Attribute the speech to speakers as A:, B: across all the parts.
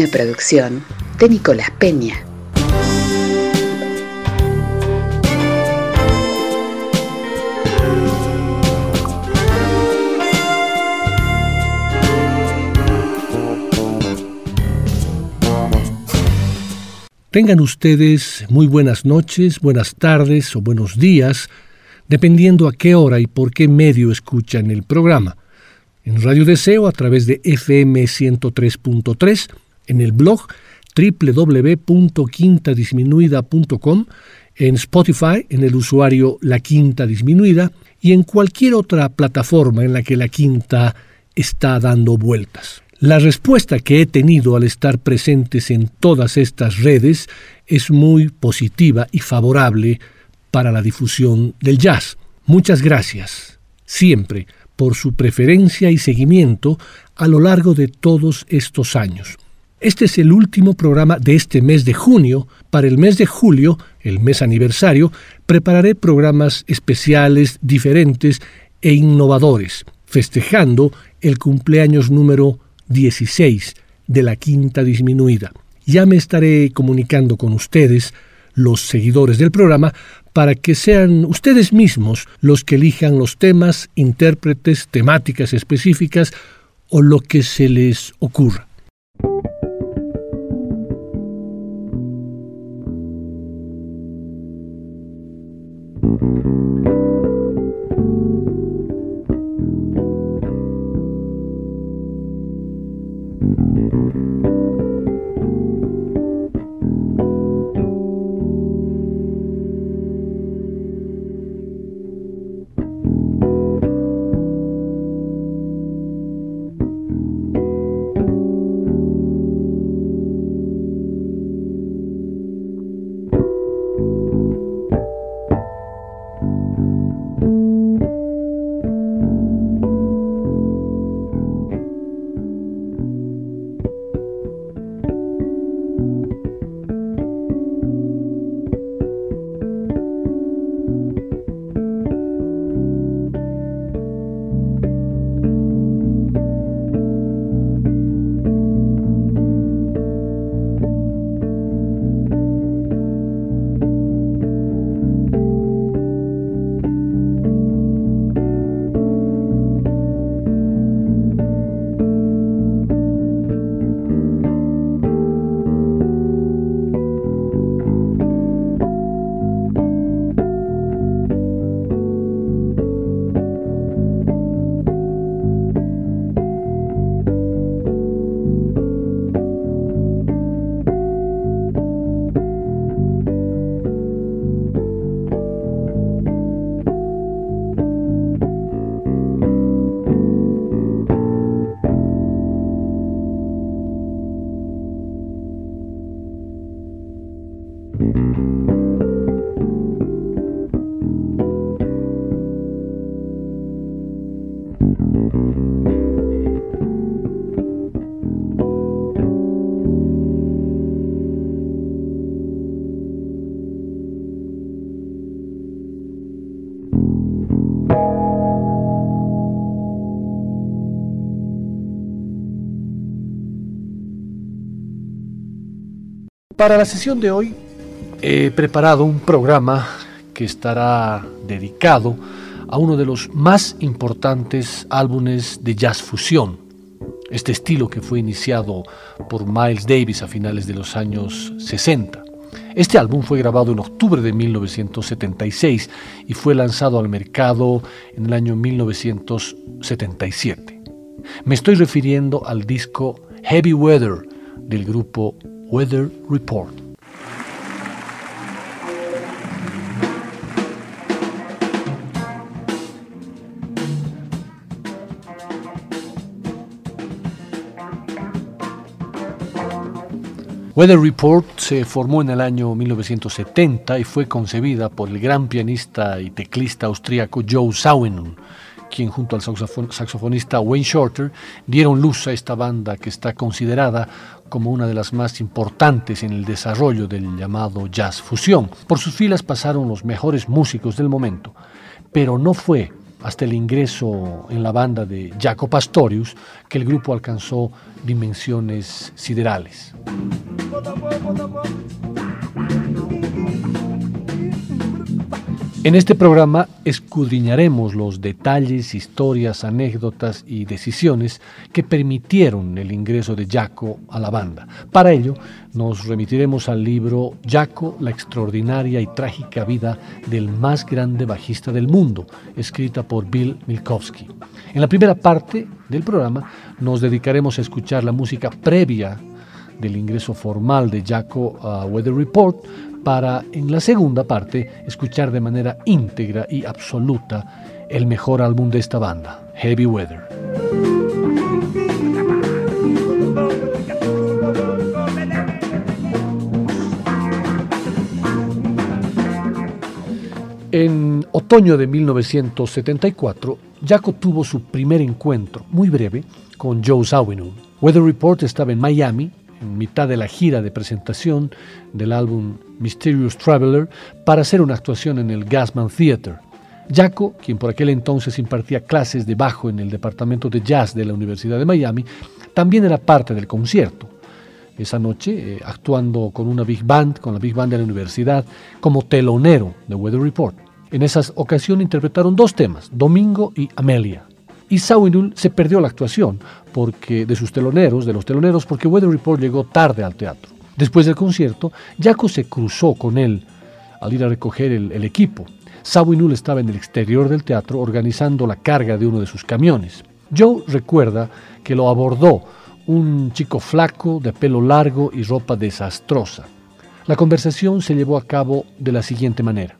A: Una producción de Nicolás Peña.
B: Tengan ustedes muy buenas noches, buenas tardes o buenos días, dependiendo a qué hora y por qué medio escuchan el programa. En Radio Deseo a través de FM 103.3, en el blog www.quintadisminuida.com, en Spotify en el usuario La Quinta Disminuida y en cualquier otra plataforma en la que La Quinta está dando vueltas. La respuesta que he tenido al estar presentes en todas estas redes es muy positiva y favorable para la difusión del jazz. Muchas gracias, siempre, por su preferencia y seguimiento a lo largo de todos estos años. Este es el último programa de este mes de junio. Para el mes de julio, el mes aniversario, prepararé programas especiales, diferentes e innovadores, festejando el cumpleaños número 16 de la quinta disminuida. Ya me estaré comunicando con ustedes, los seguidores del programa, para que sean ustedes mismos los que elijan los temas, intérpretes, temáticas específicas o lo que se les ocurra. Para la sesión de hoy he preparado un programa que estará dedicado a uno de los más importantes álbumes de jazz fusión, este estilo que fue iniciado por Miles Davis a finales de los años 60. Este álbum fue grabado en octubre de 1976 y fue lanzado al mercado en el año 1977. Me estoy refiriendo al disco Heavy Weather del grupo Weather Report. Weather Report se formó en el año 1970 y fue concebida por el gran pianista y teclista austríaco Joe Zawinul, quien junto al saxofonista Wayne Shorter dieron luz a esta banda que está considerada como una de las más importantes en el desarrollo del llamado jazz fusión. Por sus filas pasaron los mejores músicos del momento, pero no fue hasta el ingreso en la banda de Jaco Pastorius que el grupo alcanzó dimensiones siderales. En este programa escudriñaremos los detalles, historias, anécdotas y decisiones que permitieron el ingreso de Jaco a la banda. Para ello, nos remitiremos al libro Jaco, la extraordinaria y trágica vida del más grande bajista del mundo, escrita por Bill Milkowski. En la primera parte del programa nos dedicaremos a escuchar la música previa del ingreso formal de Jaco a Weather Report, para en la segunda parte escuchar de manera íntegra y absoluta el mejor álbum de esta banda, Heavy Weather. En otoño de 1974, Jaco tuvo su primer encuentro, muy breve, con Joe Zawinul. Weather Report estaba en Miami mitad de la gira de presentación del álbum Mysterious Traveler para hacer una actuación en el Gasman Theater. Jaco, quien por aquel entonces impartía clases de bajo en el departamento de jazz de la Universidad de Miami, también era parte del concierto. Esa noche, eh, actuando con una big band, con la big band de la universidad, como telonero de Weather Report. En esa ocasión interpretaron dos temas, Domingo y Amelia y Sawinul se perdió la actuación porque, de sus teloneros, de los teloneros, porque Weather Report llegó tarde al teatro. Después del concierto, Jaco se cruzó con él al ir a recoger el, equipo. Sawinul estaba en el exterior del teatro organizando la carga de uno de sus camiones. Joe recuerda que lo abordó un chico flaco, de pelo largo y ropa desastrosa. La conversación se llevó a cabo de la siguiente manera.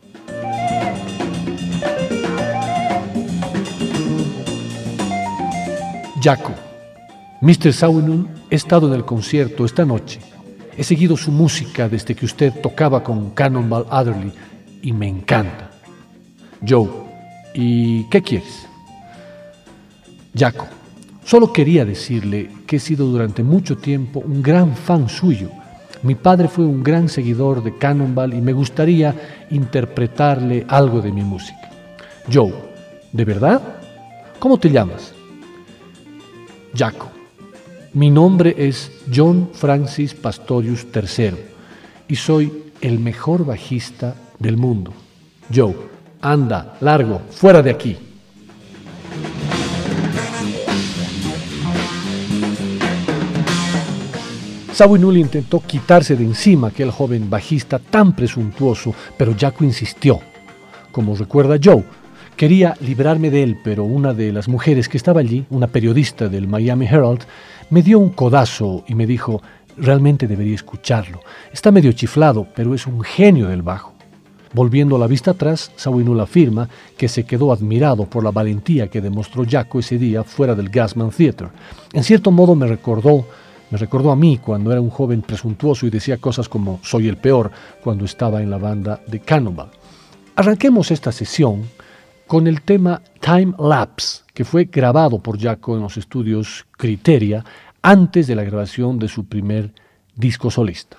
B: Jaco, Mr. Sawinul, he estado en el concierto esta noche. He seguido su música desde que usted tocaba con Cannonball Adderley y me encanta. Joe, ¿y qué quieres? Jaco, solo quería decirle que he sido durante mucho tiempo un gran fan suyo. Mi padre fue un gran seguidor de Cannonball y me gustaría interpretarle algo de mi música. Joe, ¿de verdad? ¿Cómo te llamas? Jaco. Mi nombre es John Francis Pastorius III y soy el mejor bajista del mundo. Joe, anda, largo, fuera de aquí. Sawinul intentó quitarse de encima aquel joven bajista tan presuntuoso, pero Jaco insistió. Como recuerda Joe, Quería librarme de él, pero una de las mujeres que estaba allí, una periodista del Miami Herald, me dio un codazo y me dijo, realmente debería escucharlo. Está medio chiflado, pero es un genio del bajo. Volviendo la vista atrás, Sawinul afirma que se quedó admirado por la valentía que demostró Jaco ese día fuera del Gasman Theater. En cierto modo me recordó, me recordó a mí cuando era un joven presuntuoso y decía cosas como soy el peor cuando estaba en la banda de Cannonball. Arranquemos esta sesión con el tema Time Lapse, que fue grabado por Jaco en los estudios Criteria antes de la grabación de su primer disco solista.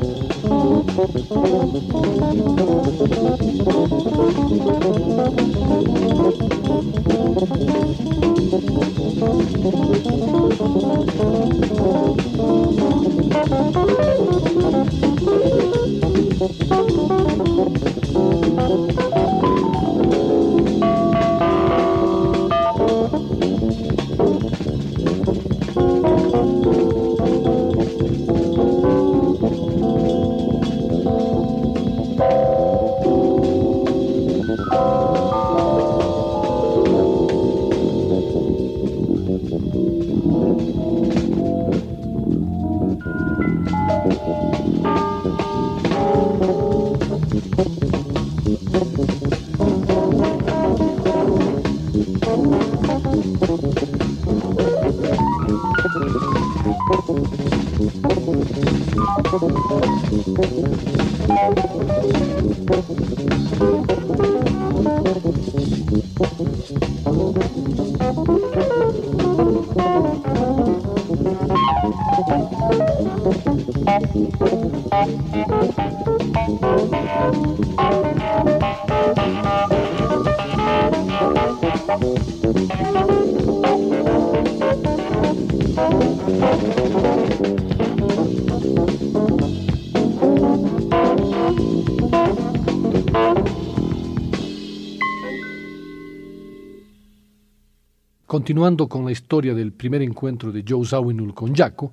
B: Continuando con la historia del primer encuentro de Joe Zawinul con Jaco,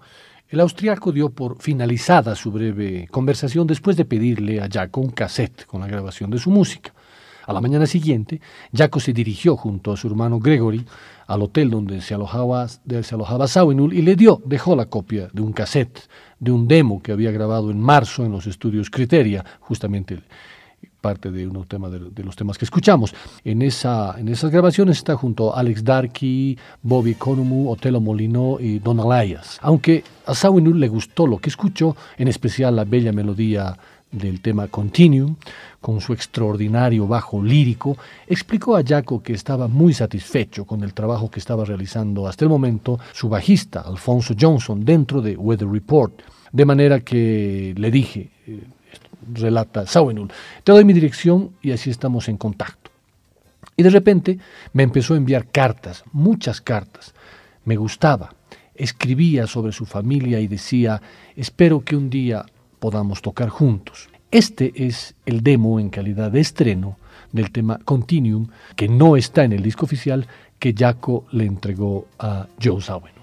B: el austriaco dio por finalizada su breve conversación después de pedirle a Jaco un cassette con la grabación de su música. A la mañana siguiente, Jaco se dirigió junto a su hermano Gregory al hotel donde se alojaba, se Zawinul y le dio, dejó la copia de un cassette, de un demo que había grabado en marzo en los estudios Criteria, justamente parte de, uno tema de, los temas que escuchamos. En, esa, en esas grabaciones está junto a Alex Darky, Bobby Conomu, Otelo Molino y Don Alayas. Aunque a Sawinul le gustó lo que escuchó, en especial la bella melodía del tema Continuum, con su extraordinario bajo lírico, explicó a Jaco que estaba muy satisfecho con el trabajo que estaba realizando hasta el momento su bajista, Alfonso Johnson, dentro de Weather Report. De manera que le dije, eh, relata Sauenul, te doy mi dirección y así estamos en contacto. Y de repente me empezó a enviar cartas, muchas cartas. Me gustaba. Escribía sobre su familia y decía, espero que un día podamos tocar juntos. Este es el demo en calidad de estreno del tema Continuum, que no está en el disco oficial que Jaco le entregó a Joe Zawinul.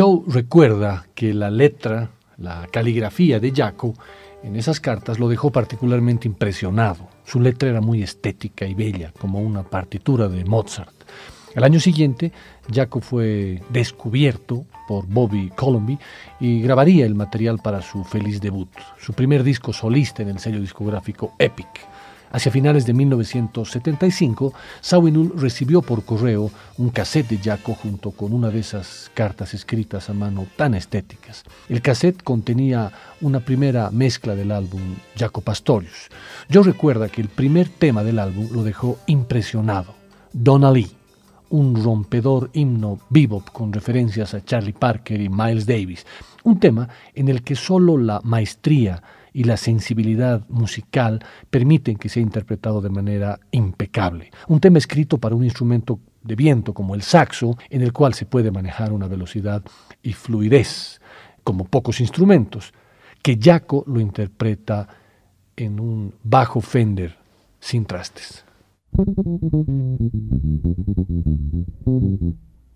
B: Joe recuerda que la letra, la caligrafía de Jaco en esas cartas lo dejó particularmente impresionado. Su letra era muy estética y bella, como una partitura de Mozart. El año siguiente, Jaco fue descubierto por Bobby Colomby y grabaría el material para su feliz debut, su primer disco solista en el sello discográfico Epic. Hacia finales de 1975, Sawinul recibió por correo un cassette de Jaco junto con una de esas cartas escritas a mano tan estéticas. El cassette contenía una primera mezcla del álbum Jaco Pastorius. Yo recuerdo que el primer tema del álbum lo dejó impresionado, Donna Lee un rompedor himno bebop con referencias a Charlie Parker y Miles Davis, un tema en el que solo la maestría y la sensibilidad musical permiten que sea interpretado de manera impecable. Un tema escrito para un instrumento de viento como el saxo, en el cual se puede manejar una velocidad y fluidez como pocos instrumentos, que Jaco lo interpreta en un bajo Fender sin trastes.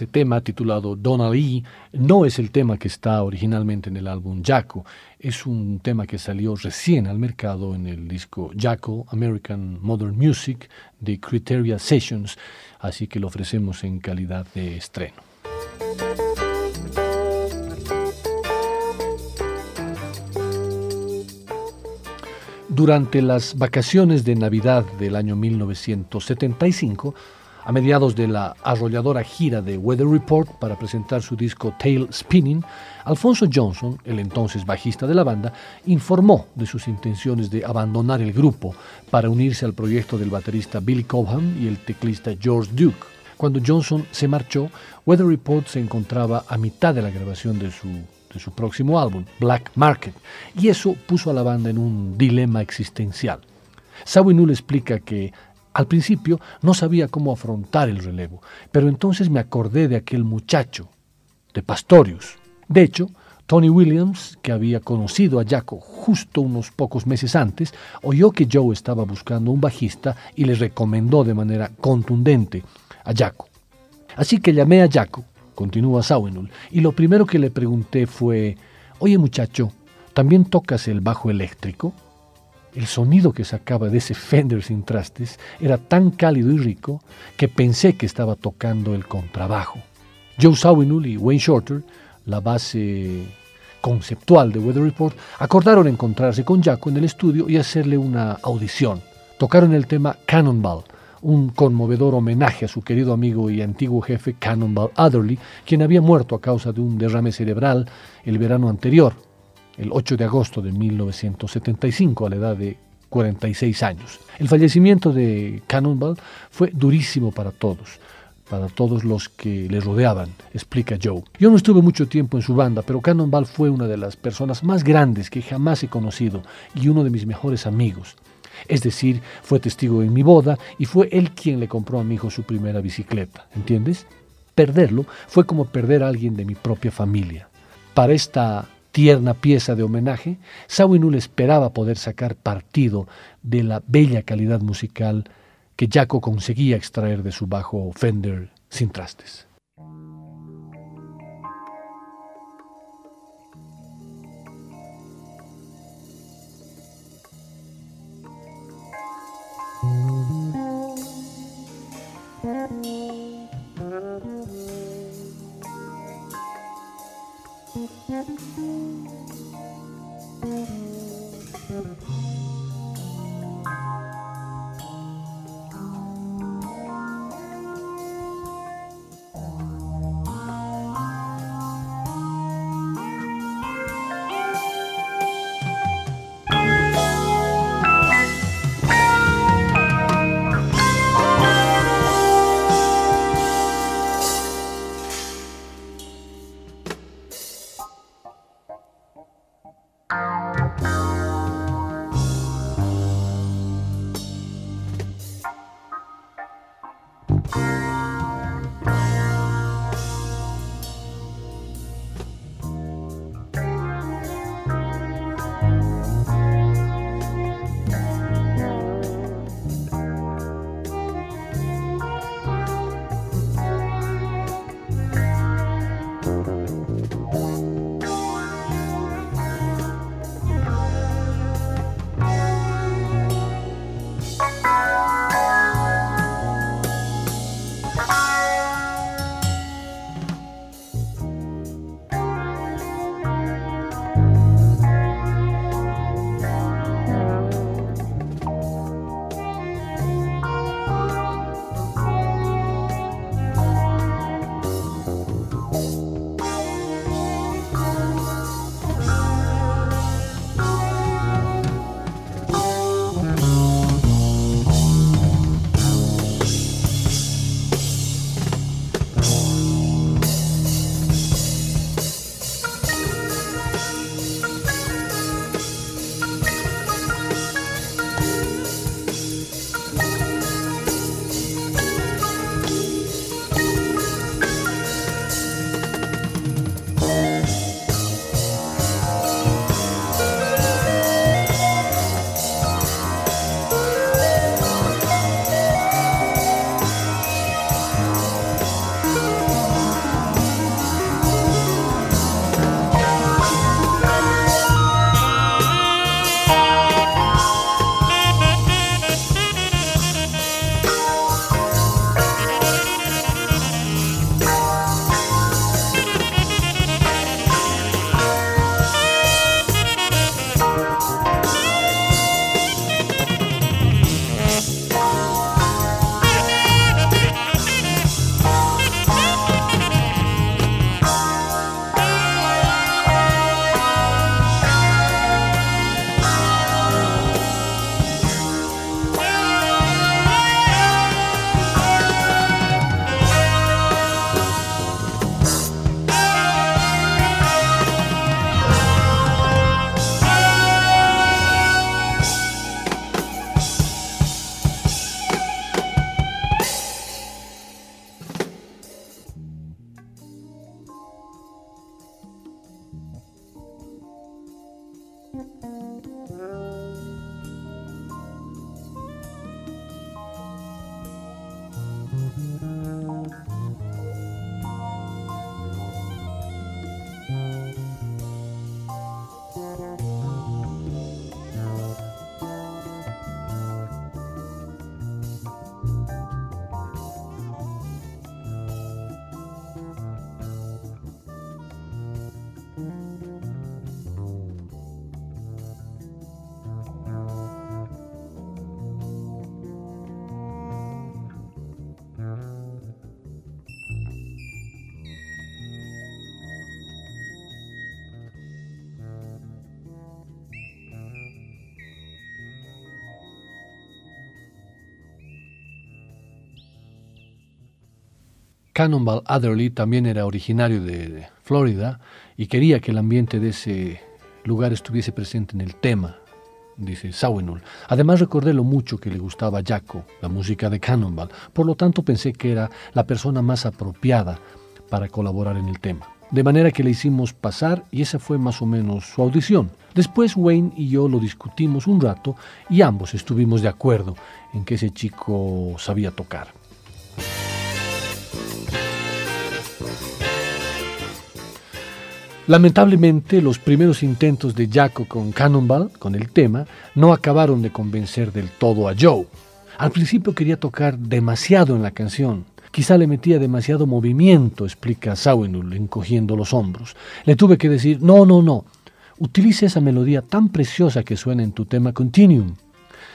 B: Ese tema titulado Donna Lee no es el tema que está originalmente en el álbum Jaco, es un tema que salió recién al mercado en el disco Jaco American Modern Music de Criteria Sessions, así que lo ofrecemos en calidad de estreno. Durante las vacaciones de Navidad del año 1975, a mediados de la arrolladora gira de Weather Report para presentar su disco Tail Spinning, Alfonso Johnson, el entonces bajista de la banda, informó de sus intenciones de abandonar el grupo para unirse al proyecto del baterista Billy Cobham y el teclista George Duke. Cuando Johnson se marchó, Weather Report se encontraba a mitad de la grabación de su, de su próximo álbum, Black Market, y eso puso a la banda en un dilema existencial. Sawinul explica que al principio no sabía cómo afrontar el relevo, pero entonces me acordé de aquel muchacho, de Pastorius. De hecho, Tony Williams, que había conocido a Jaco justo unos pocos meses antes, oyó que Joe estaba buscando un bajista y le recomendó de manera contundente a Jaco. Así que llamé a Jaco continúa Sawinul, y lo primero que le pregunté fue, oye muchacho, ¿también tocas el bajo eléctrico? El sonido que sacaba de ese Fender sin trastes era tan cálido y rico que pensé que estaba tocando el contrabajo. Joe Sawinul y Wayne Shorter, la base conceptual de Weather Report, acordaron encontrarse con Jaco en el estudio y hacerle una audición. Tocaron el tema Cannonball, un conmovedor homenaje a su querido amigo y antiguo jefe Cannonball Adderley, quien había muerto a causa de un derrame cerebral el verano anterior, el 8 de agosto de 1975, a la edad de 46 años. El fallecimiento de Cannonball fue durísimo para todos, para todos los que le rodeaban, explica Joe. Yo no estuve mucho tiempo en su banda, pero Cannonball fue una de las personas más grandes que jamás he conocido y uno de mis mejores amigos. Es decir, fue testigo en mi boda y fue él quien le compró a mi hijo su primera bicicleta, ¿entiendes? Perderlo fue como perder a alguien de mi propia familia. Para esta tierna pieza de homenaje, Sawinul esperaba poder sacar partido de la bella calidad musical que Jaco conseguía extraer de su bajo Fender sin trastes. Cannonball Adderley también era originario de Florida y quería que el ambiente de ese lugar estuviese presente en el tema, dice Sawinul. Además recordé lo mucho que le gustaba a Jaco, la música de Cannonball, por lo tanto pensé que era la persona más apropiada para colaborar en el tema. De manera que le hicimos pasar y esa fue más o menos su audición. Después Wayne y yo lo discutimos un rato y ambos estuvimos de acuerdo en que ese chico sabía tocar. Lamentablemente, los primeros intentos de Jaco con Cannonball, con el tema, no acabaron de convencer del todo a Joe. Al principio quería tocar demasiado en la canción, Quizá le metía demasiado movimiento, explica Sawinul, encogiendo los hombros. Le tuve que decir, no, no, no, utilice esa melodía tan preciosa que suena en tu tema Continuum.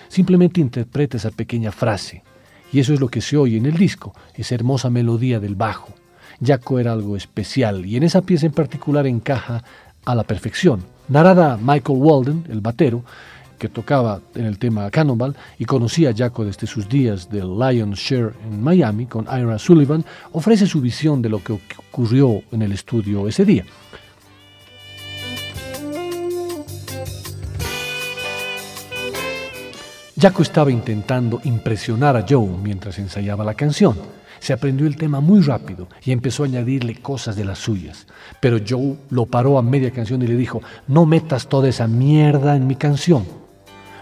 B: Simplemente interpreta esa pequeña frase. Y eso es lo que se oye en el disco, esa hermosa melodía del bajo. Jaco era algo especial y en esa pieza en particular encaja a la perfección. Narada Michael Walden, el batero, que tocaba en el tema Cannonball y conocía a Jaco desde sus días del Lion's Share en Miami con Ira Sullivan, ofrece su visión de lo que ocurrió en el estudio ese día. Jaco estaba intentando impresionar a Joe mientras ensayaba la canción. Se aprendió el tema muy rápido y empezó a añadirle cosas de las suyas. Pero Joe lo paró a media canción y le dijo, no metas toda esa mierda en mi canción.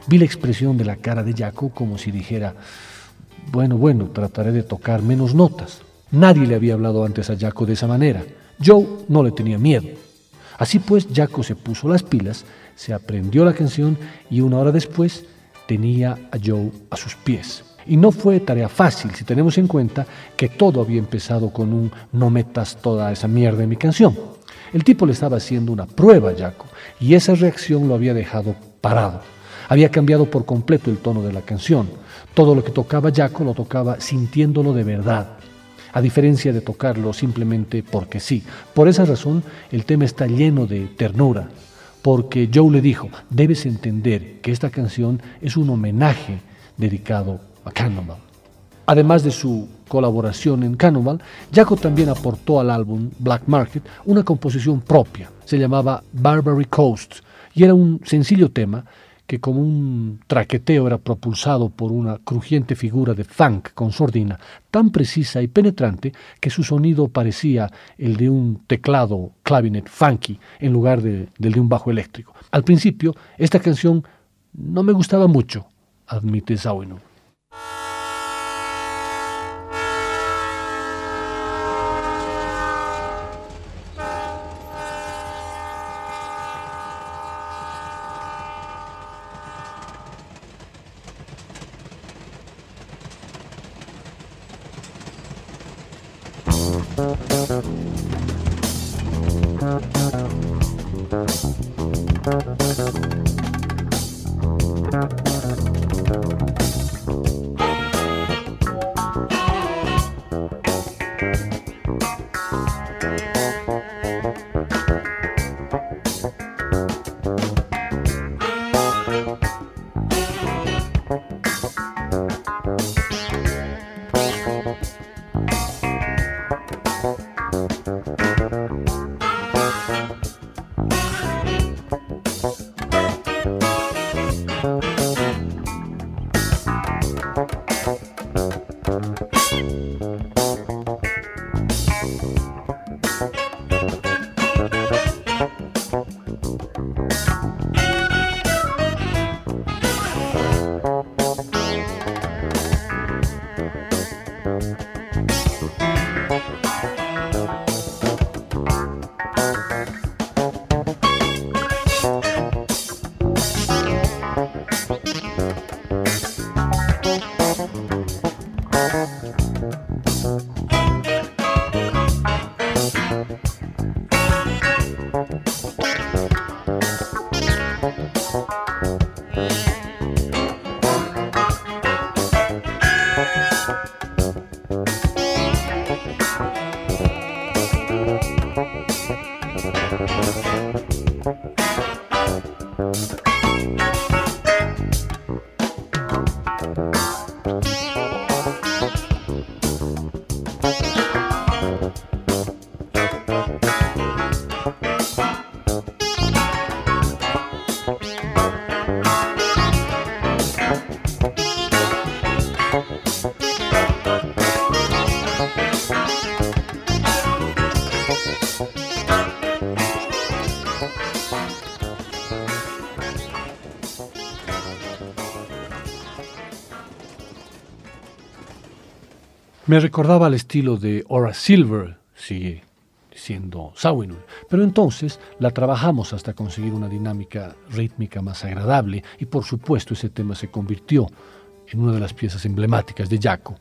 B: Vi la expresión de la cara de Jaco como si dijera, bueno, bueno, trataré de tocar menos notas. Nadie le había hablado antes a Jaco de esa manera. Joe no le tenía miedo. Así pues, Jaco se puso las pilas, se aprendió la canción y una hora después tenía a Joe a sus pies. Y no fue tarea fácil si tenemos en cuenta que todo había empezado con un no metas toda esa mierda en mi canción. El tipo le estaba haciendo una prueba a Jaco y esa reacción lo había dejado parado. Había cambiado por completo el tono de la canción. Todo lo que tocaba Jaco lo tocaba sintiéndolo de verdad, a diferencia de tocarlo simplemente porque sí. Por esa razón, el tema está lleno de ternura, porque Joe le dijo, debes entender que esta canción es un homenaje dedicado a. Además de su colaboración en Cannonball, Jaco también aportó al álbum Black Market una composición propia, se llamaba Barbary Coast, y era un sencillo tema que como un traqueteo era propulsado por una crujiente figura de funk con sordina tan precisa y penetrante que su sonido parecía el de un teclado clavinet funky en lugar de, del de un bajo eléctrico. Al principio, esta canción no me gustaba mucho, admite Zawinul. Me recordaba al estilo de Horace Silver, sigue siendo Sawinul, pero entonces la trabajamos hasta conseguir una dinámica rítmica más agradable y por supuesto ese tema se convirtió en una de las piezas emblemáticas de Jaco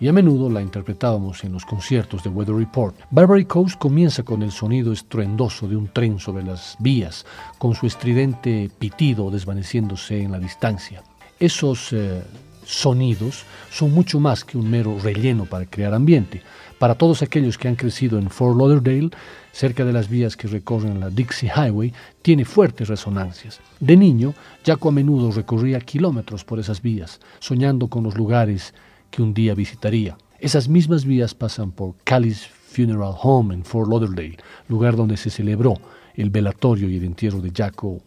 B: y a menudo la interpretábamos en los conciertos de Weather Report. Barbary Coast comienza con el sonido estruendoso de un tren sobre las vías, con su estridente pitido desvaneciéndose en la distancia. Esos eh, sonidos son mucho más que un mero relleno para crear ambiente. Para todos aquellos que han crecido en Fort Lauderdale, cerca de las vías que recorren la Dixie Highway, tiene fuertes resonancias. De niño, Jaco a menudo recorría kilómetros por esas vías, soñando con los lugares que un día visitaría. Esas mismas vías pasan por Callis Funeral Home en Fort Lauderdale, lugar donde se celebró el velatorio y el entierro de Jaco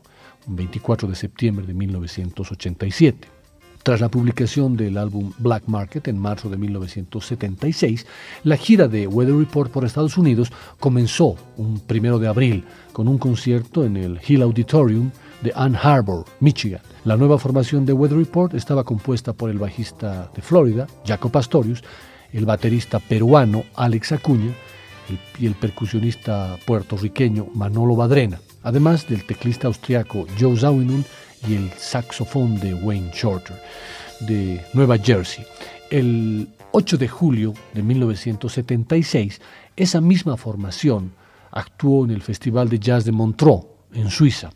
B: un 24 de septiembre de 1987. Tras la publicación del álbum Black Market en marzo de 1976, la gira de Weather Report por Estados Unidos comenzó un primero de abril con un concierto en el Hill Auditorium de Ann Arbor, Michigan. La nueva formación de Weather Report estaba compuesta por el bajista de Florida, Jaco Pastorius, el baterista peruano Alex Acuña y el percusionista puertorriqueño Manolo Badrena, además del teclista austriaco Joe Zawinul y el saxofón de Wayne Shorter de Nueva Jersey. El 8 de julio de 1976, esa misma formación actuó en el Festival de Jazz de Montreux, en Suiza.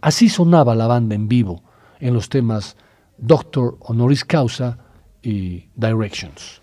B: Así sonaba la banda en vivo en los temas Doctor Honoris Causa y Directions.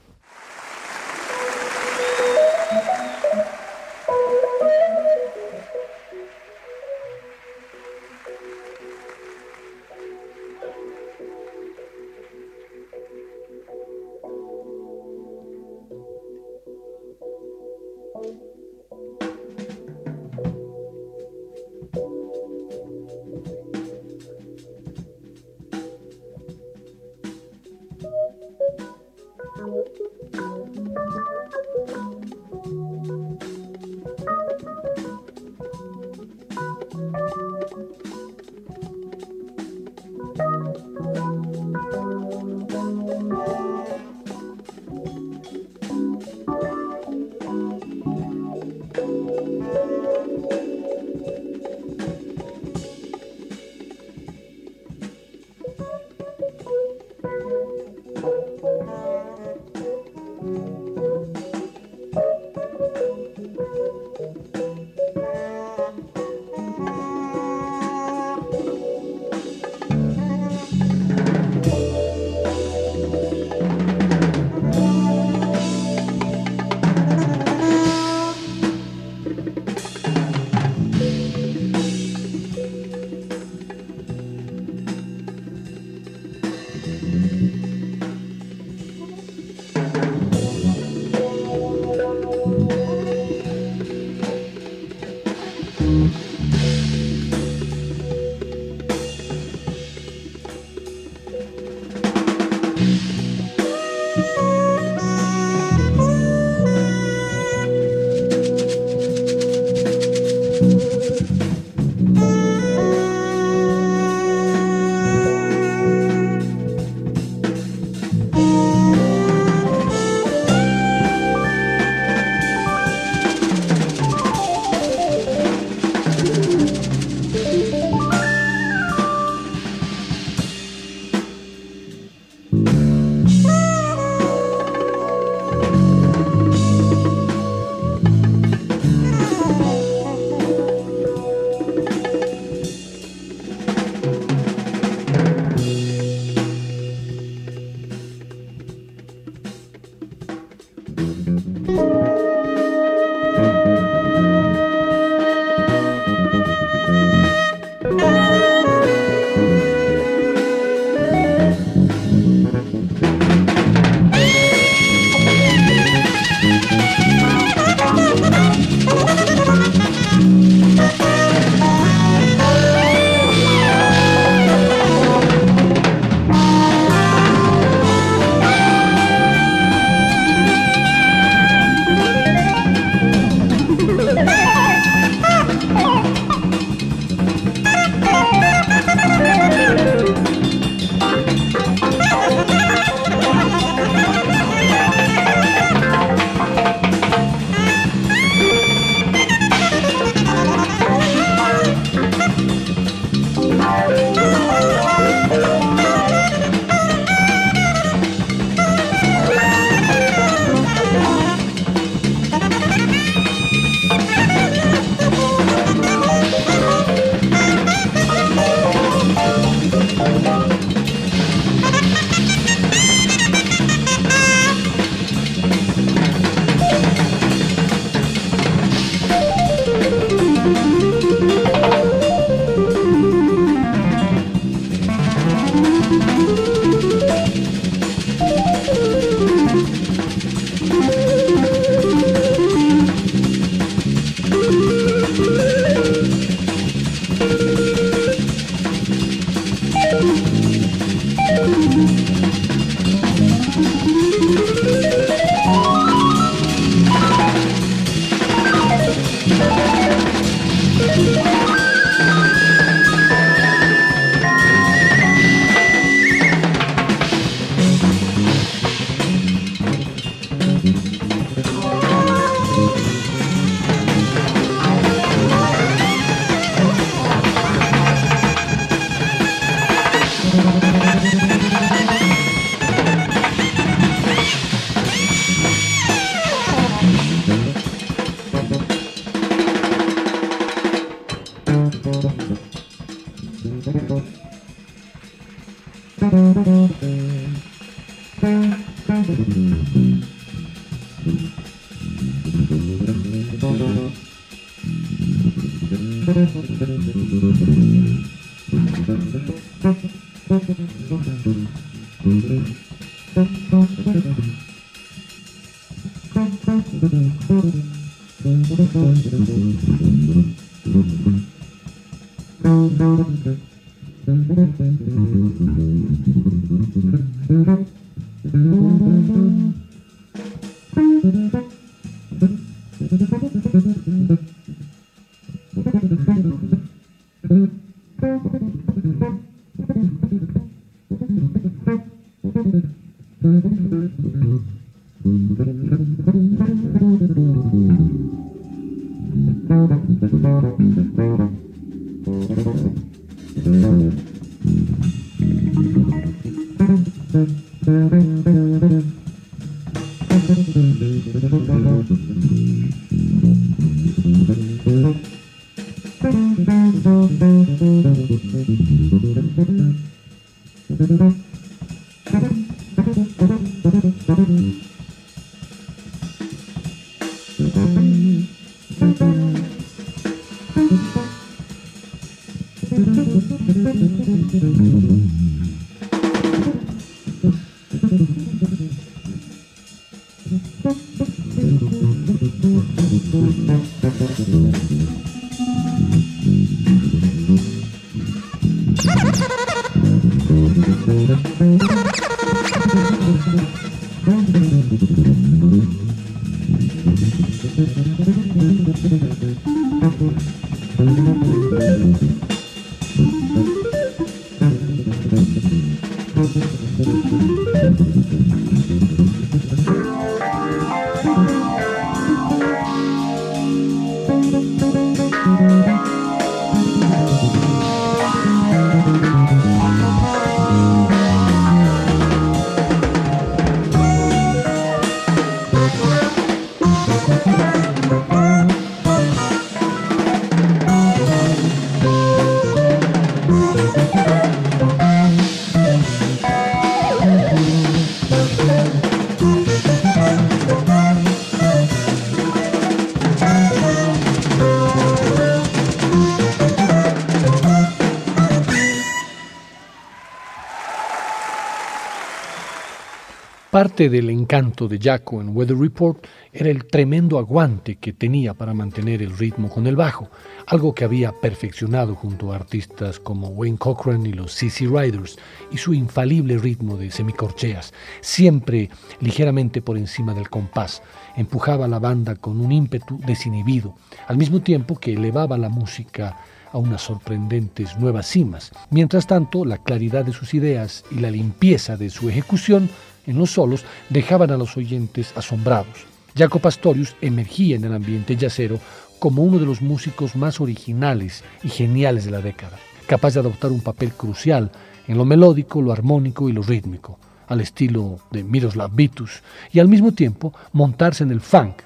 B: Parte del encanto de Jaco en Weather Report era el tremendo aguante que tenía para mantener el ritmo con el bajo, algo que había perfeccionado junto a artistas como Wayne Cochran y los CC Riders, y su infalible ritmo de semicorcheas, siempre ligeramente por encima del compás, empujaba a la banda con un ímpetu desinhibido, al mismo tiempo que elevaba la música a unas sorprendentes nuevas cimas. Mientras tanto, la claridad de sus ideas y la limpieza de su ejecución en los solos dejaban a los oyentes asombrados. Jaco Pastorius emergía en el ambiente yacero como uno de los músicos más originales y geniales de la década, capaz de adoptar un papel crucial en lo melódico, lo armónico y lo rítmico, al estilo de Miroslav Vitus, y al mismo tiempo montarse en el funk.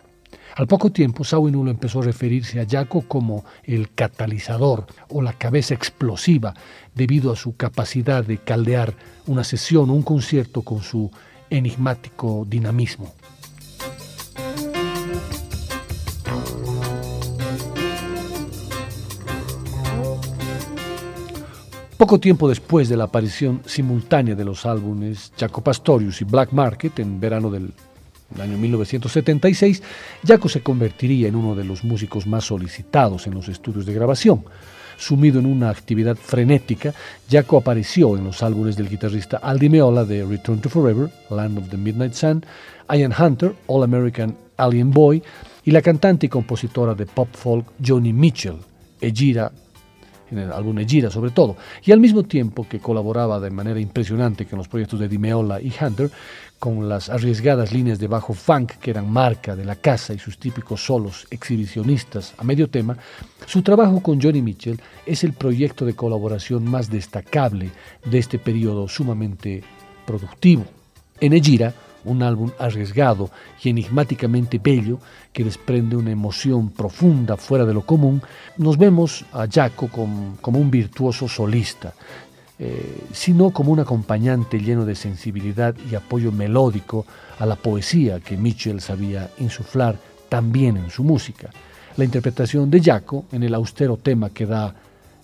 B: Al poco tiempo, Sawinul empezó a referirse a Jaco como el catalizador o la cabeza explosiva, debido a su capacidad de caldear una sesión o un concierto con su enigmático dinamismo. Poco tiempo después de la aparición simultánea de los álbumes Jaco Pastorius y Black Market en verano del año 1976, Jaco se convertiría en uno de los músicos más solicitados en los estudios de grabación. Sumido en una actividad frenética, Jaco apareció en los álbumes del guitarrista Aldi Meola de Return to Forever, Land of the Midnight Sun, Ian Hunter, All American Alien Boy, y la cantante y compositora de pop folk Joni Mitchell, Ejira, en el álbum Ejira sobre todo, y al mismo tiempo que colaboraba de manera impresionante con los proyectos de Dimeola y Hunter, con las arriesgadas líneas de bajo funk que eran marca de la casa y sus típicos solos exhibicionistas a medio tema, su trabajo con Johnny Mitchell es el proyecto de colaboración más destacable de este periodo sumamente productivo. En Ejira, un álbum arriesgado y enigmáticamente bello que desprende una emoción profunda fuera de lo común, nos vemos a Jaco como, un virtuoso solista, eh, sino como un acompañante lleno de sensibilidad y apoyo melódico a la poesía que Mitchell sabía insuflar también en su música. La interpretación de Jaco en el austero tema que da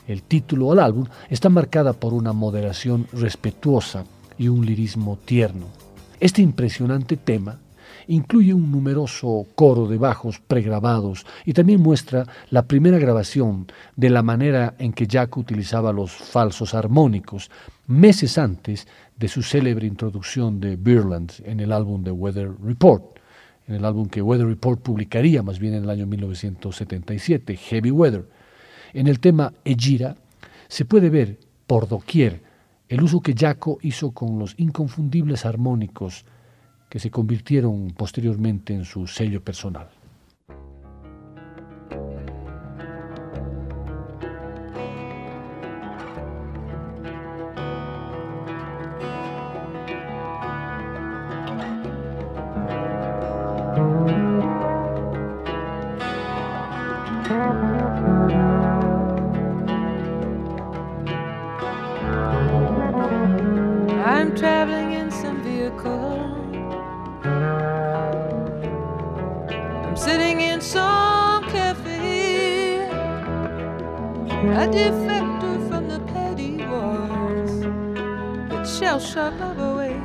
B: el título al álbum está marcada por una moderación respetuosa y un lirismo tierno. Este impresionante tema incluye un numeroso coro de bajos pregrabados y también muestra la primera grabación de la manera en que Jack utilizaba los falsos armónicos meses antes de su célebre introducción de Birland en el álbum de Weather Report, en el álbum que Weather Report publicaría más bien en el año 1977, Heavy Weather. En el tema Ejira se puede ver por doquier el uso que Jaco hizo con los inconfundibles armónicos que se convirtieron posteriormente en su sello personal.
C: a defector from the petty wars that shall shock our away.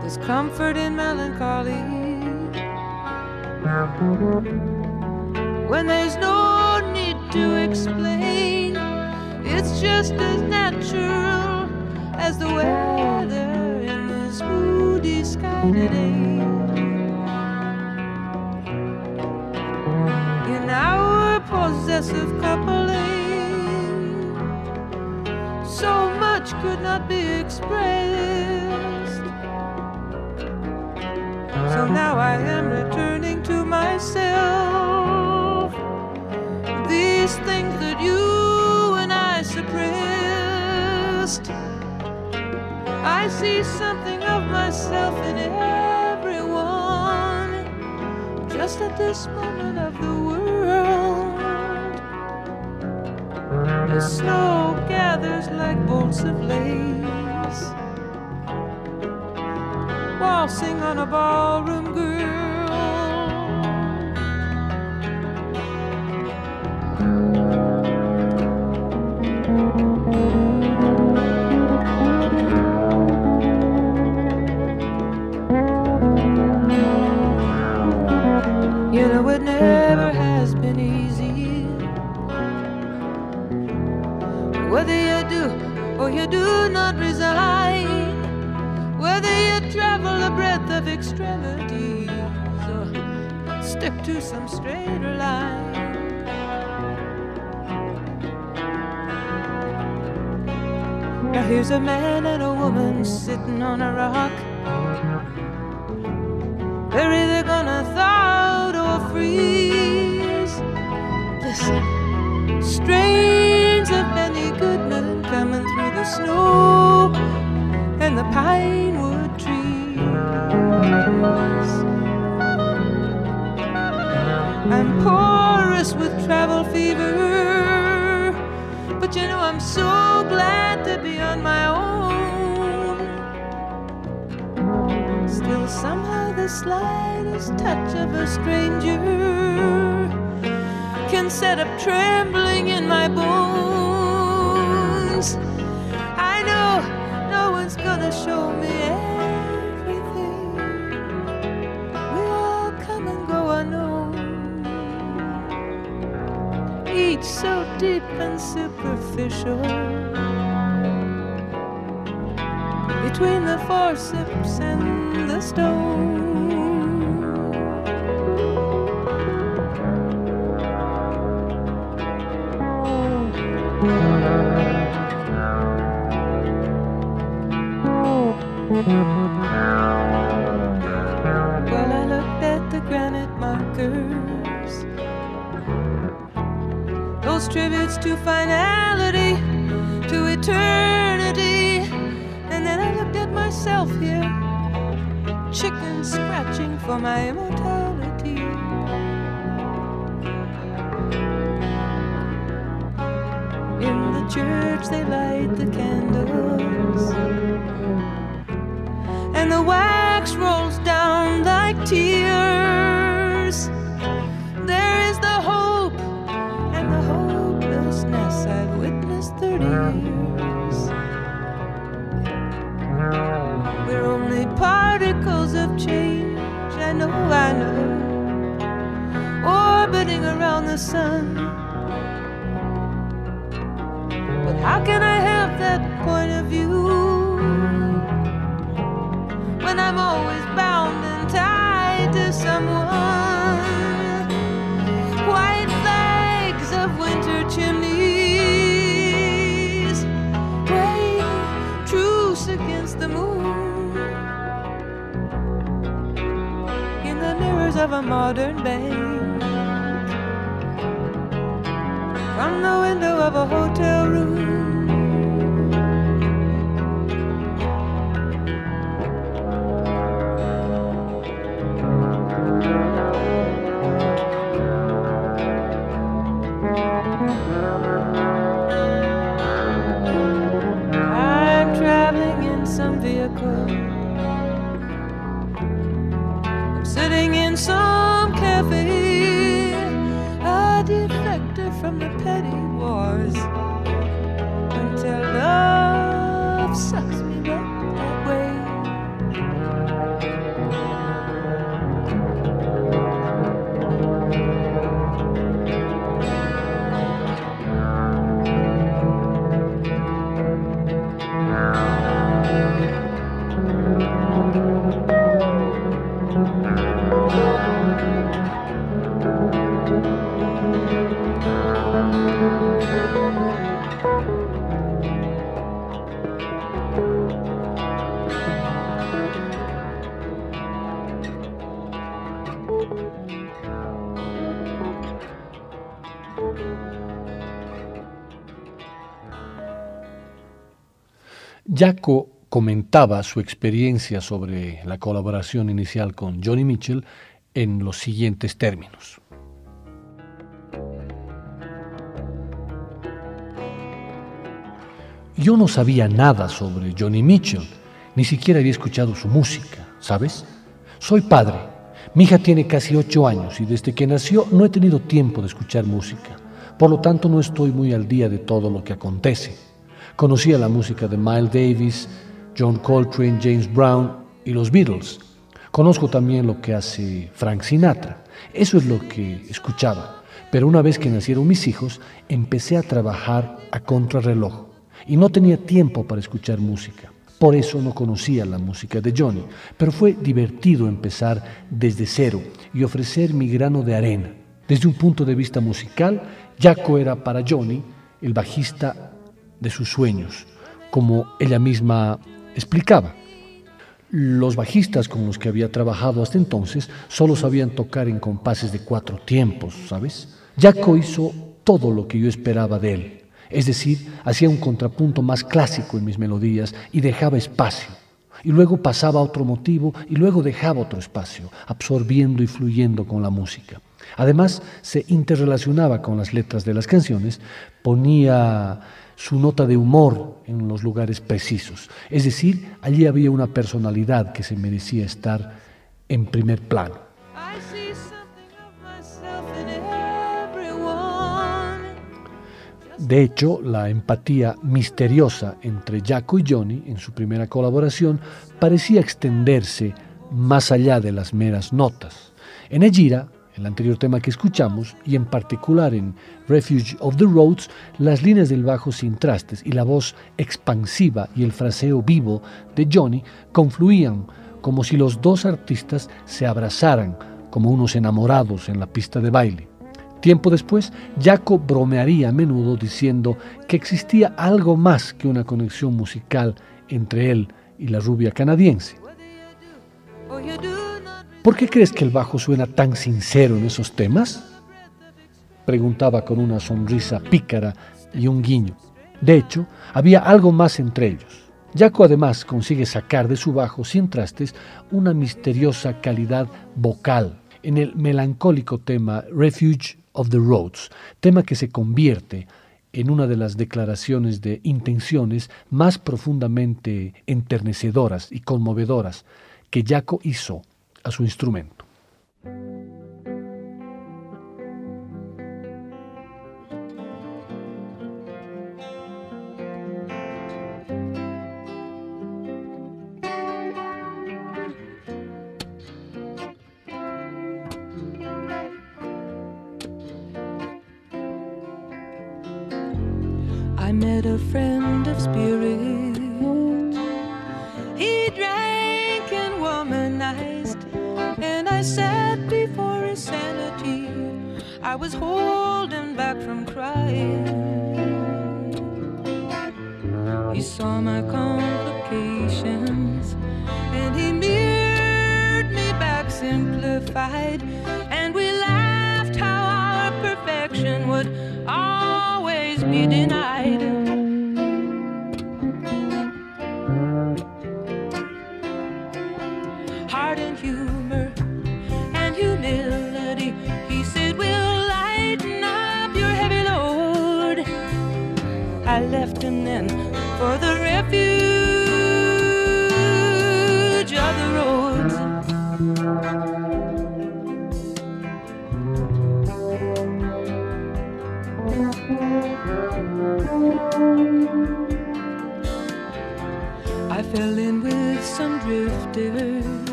C: There's comfort in melancholy when there's no need to explain. It's just as natural as the weather in this moody sky today. excessive coupling. So much could not be expressed. So now I am returning to myself. These things that you and I suppressed. I see something of myself in everyone just at this moment of the world. like bolts of lace. Waltzing on a ballroom. Stick to some straighter line. Now here's a man and a woman sitting on a rock. They're either gonna thaw or freeze. Listen, strains of many good men coming through the snow and the pine so glad to be on my own. Still, somehow, the slightest touch of a stranger can set up trembling in my bones. I know no one's gonna show me. Deep and superficial. Between the forceps and the stone. Tributes to finality to eternity. And then I looked at myself here, chicken scratching for my immortality. In the church, they light the
B: Jaco comentaba su experiencia sobre la colaboración inicial con Johnny Mitchell en los siguientes términos. Yo no sabía nada sobre Johnny Mitchell, ni siquiera había escuchado su música, ¿sabes? Soy padre. Mi hija tiene casi ocho años y desde que nació no he tenido tiempo de escuchar música. Por lo tanto, no estoy muy al día de todo lo que acontece. Conocía la música de Miles Davis, John Coltrane, James Brown y los Beatles. Conozco también lo que hace Frank Sinatra. Eso es lo que escuchaba. Pero una vez que nacieron mis hijos, empecé a trabajar a contrarreloj y no tenía tiempo para escuchar música. Por eso no conocía la música de Johnny, pero fue divertido empezar desde cero y ofrecer mi grano de arena. Desde un punto de vista musical, Jaco era para Johnny el bajista de sus sueños, como ella misma explicaba. Los bajistas con los que había trabajado hasta entonces solo sabían tocar en compases de cuatro tiempos, ¿sabes? Jaco hizo todo lo que yo esperaba de él, es decir, hacía un contrapunto más clásico en mis melodías y dejaba espacio. Y luego pasaba a otro motivo y luego dejaba otro espacio, absorbiendo y fluyendo con la música. Además, se interrelacionaba con las letras de las canciones, ponía su nota de humor en los lugares precisos. Es decir, allí había una personalidad que se merecía estar en primer plano. De hecho, la empatía misteriosa entre Jaco y Johnny en su primera colaboración parecía extenderse más allá de las meras notas. En Ejira, el anterior tema que escuchamos, y en particular en Refuge of the Roads, las líneas del bajo sin trastes y la voz expansiva y el fraseo vivo de Johnny confluían como si los dos artistas se abrazaran como unos enamorados en la pista de baile. Tiempo después, Jaco bromearía a menudo diciendo que existía algo más que una conexión musical entre él y la rubia canadiense. ¿Por qué crees que el bajo suena tan sincero en esos temas? Preguntaba con una sonrisa pícara y un guiño.
C: De hecho, había algo más entre ellos. Jaco además consigue sacar de su bajo sin trastes una misteriosa calidad vocal en el melancólico tema Refuge of the Roads, tema que se convierte en una de las declaraciones de intenciones más profundamente enternecedoras y conmovedoras que Jaco hizo a su instrumento.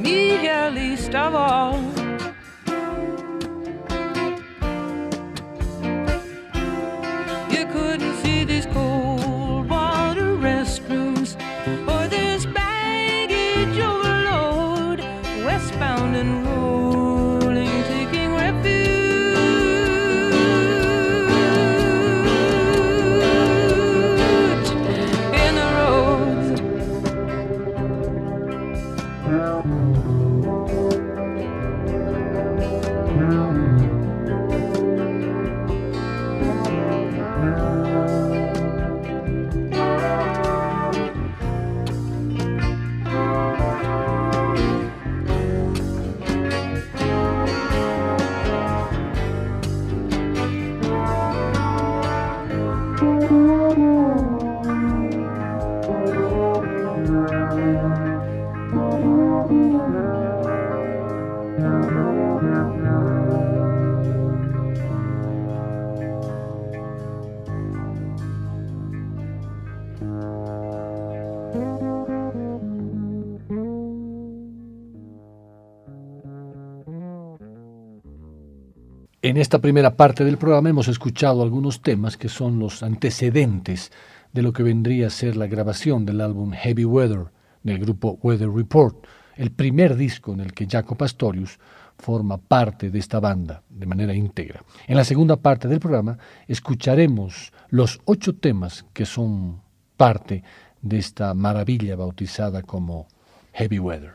D: Me
C: here least of all.
B: En esta primera parte del programa hemos escuchado algunos temas que son los antecedentes de lo que vendría a ser la grabación del álbum Heavy Weather del grupo Weather Report, el primer disco en el que Jaco Pastorius forma parte de esta banda de manera íntegra. En la segunda parte del programa escucharemos los ocho temas que son parte de esta maravilla bautizada como Heavy Weather.